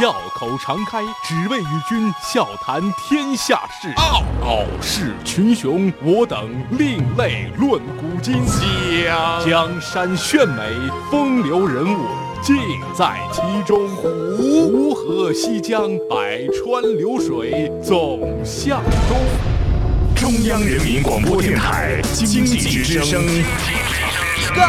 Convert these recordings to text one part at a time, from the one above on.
笑口常开，只为与君笑谈天下事。傲傲视群雄，我等另类论古今。江江山炫美，风流人物尽在其中。湖河西江，百川流水总向东。中央人民广播电台经济之声。高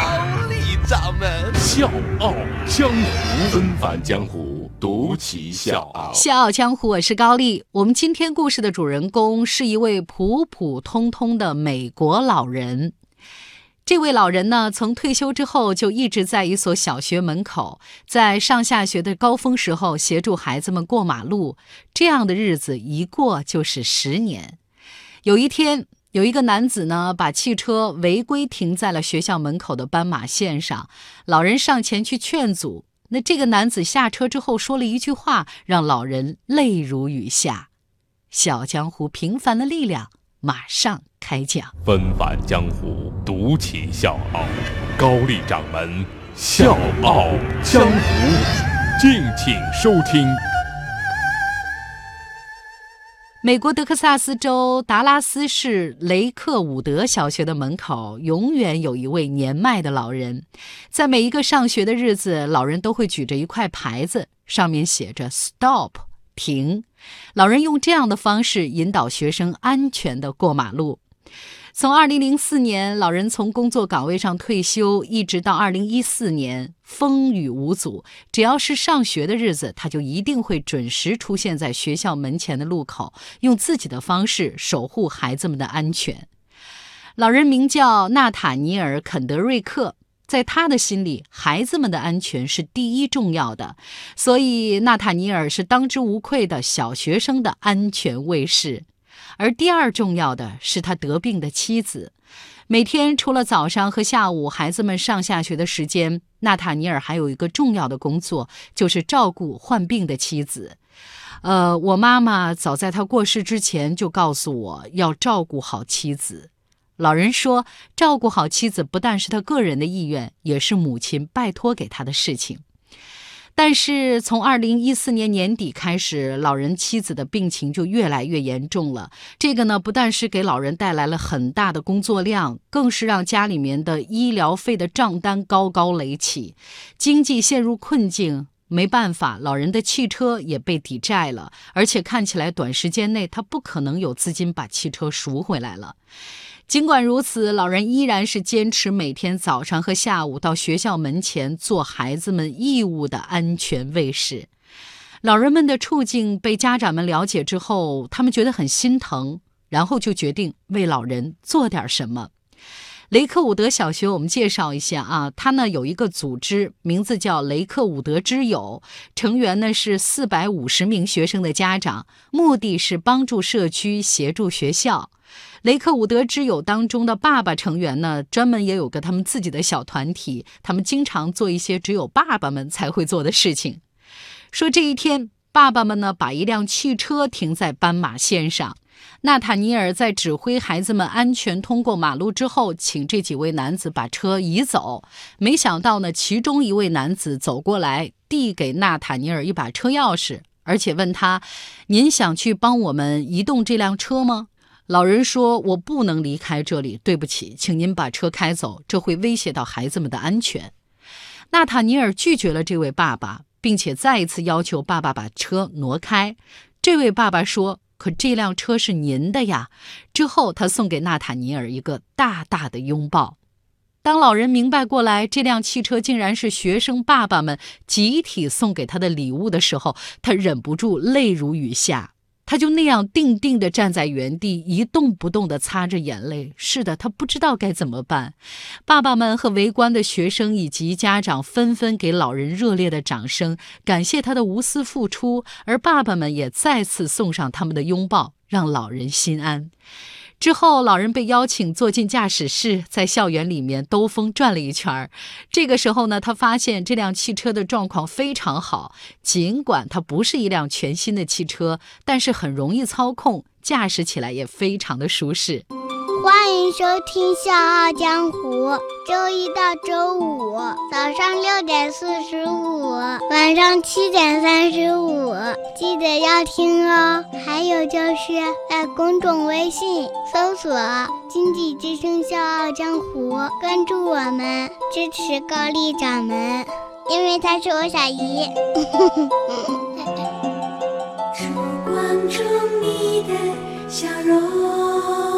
丽掌门笑傲江湖，纷繁江湖，独骑笑傲。笑傲江湖，我是高丽。我们今天故事的主人公是一位普普通通的美国老人。这位老人呢，从退休之后就一直在一所小学门口，在上下学的高峰时候协助孩子们过马路。这样的日子一过就是十年。有一天。有一个男子呢，把汽车违规停在了学校门口的斑马线上。老人上前去劝阻，那这个男子下车之后说了一句话，让老人泪如雨下。小江湖平凡的力量，马上开讲。纷繁江湖，独起笑傲。高丽掌门笑傲江湖，敬请收听。美国德克萨斯州达拉斯市雷克伍德小学的门口，永远有一位年迈的老人。在每一个上学的日子，老人都会举着一块牌子，上面写着 “Stop”，停。老人用这样的方式引导学生安全地过马路。从2004年老人从工作岗位上退休，一直到2014年，风雨无阻。只要是上学的日子，他就一定会准时出现在学校门前的路口，用自己的方式守护孩子们的安全。老人名叫纳塔尼尔·肯德瑞克，在他的心里，孩子们的安全是第一重要的，所以纳塔尼尔是当之无愧的小学生的安全卫士。而第二重要的是他得病的妻子。每天除了早上和下午孩子们上下学的时间，纳塔尼尔还有一个重要的工作，就是照顾患病的妻子。呃，我妈妈早在他过世之前就告诉我要照顾好妻子。老人说，照顾好妻子不但是他个人的意愿，也是母亲拜托给他的事情。但是从二零一四年年底开始，老人妻子的病情就越来越严重了。这个呢，不但是给老人带来了很大的工作量，更是让家里面的医疗费的账单高高垒起，经济陷入困境。没办法，老人的汽车也被抵债了，而且看起来短时间内他不可能有资金把汽车赎回来了。尽管如此，老人依然是坚持每天早上和下午到学校门前做孩子们义务的安全卫士。老人们的处境被家长们了解之后，他们觉得很心疼，然后就决定为老人做点什么。雷克伍德小学，我们介绍一下啊，它呢有一个组织，名字叫雷克伍德之友，成员呢是四百五十名学生的家长，目的是帮助社区，协助学校。雷克伍德之友当中的爸爸成员呢，专门也有个他们自己的小团体，他们经常做一些只有爸爸们才会做的事情。说这一天，爸爸们呢把一辆汽车停在斑马线上，纳塔尼尔在指挥孩子们安全通过马路之后，请这几位男子把车移走。没想到呢，其中一位男子走过来，递给纳塔尼尔一把车钥匙，而且问他：“您想去帮我们移动这辆车吗？”老人说：“我不能离开这里，对不起，请您把车开走，这会威胁到孩子们的安全。”纳塔尼尔拒绝了这位爸爸，并且再一次要求爸爸把车挪开。这位爸爸说：“可这辆车是您的呀。”之后，他送给纳塔尼尔一个大大的拥抱。当老人明白过来，这辆汽车竟然是学生爸爸们集体送给他的礼物的时候，他忍不住泪如雨下。他就那样定定地站在原地，一动不动地擦着眼泪。是的，他不知道该怎么办。爸爸们和围观的学生以及家长纷纷给老人热烈的掌声，感谢他的无私付出。而爸爸们也再次送上他们的拥抱，让老人心安。之后，老人被邀请坐进驾驶室，在校园里面兜风转了一圈儿。这个时候呢，他发现这辆汽车的状况非常好，尽管它不是一辆全新的汽车，但是很容易操控，驾驶起来也非常的舒适。欢迎收听《笑傲江湖》，周一到周五早上六点四十五，晚上七点三十五，记得要听哦。还有就是在公众微信搜索“经济之声笑傲江湖”，关注我们，支持高丽掌门，因为他是我小姨。烛光中你的笑容。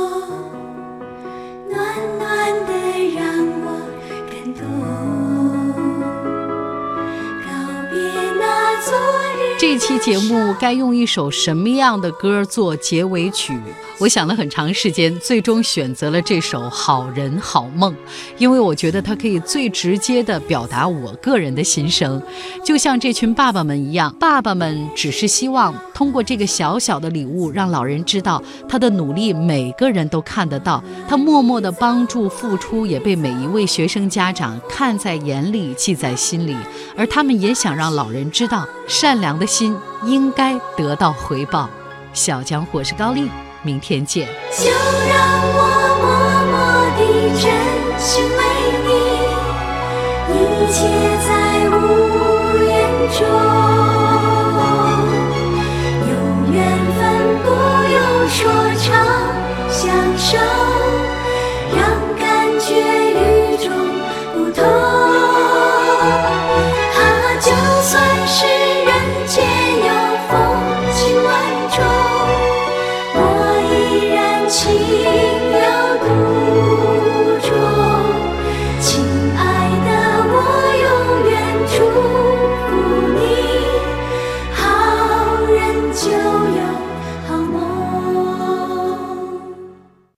这期节目该用一首什么样的歌做结尾曲？我想了很长时间，最终选择了这首《好人好梦》，因为我觉得它可以最直接地表达我个人的心声。就像这群爸爸们一样，爸爸们只是希望通过这个小小的礼物，让老人知道他的努力，每个人都看得到，他默默的帮助付出，也被每一位学生家长看在眼里，记在心里。而他们也想让老人知道，善良的心应该得到回报。小江火是高丽。明天见。就让我默默地珍惜为你，一切在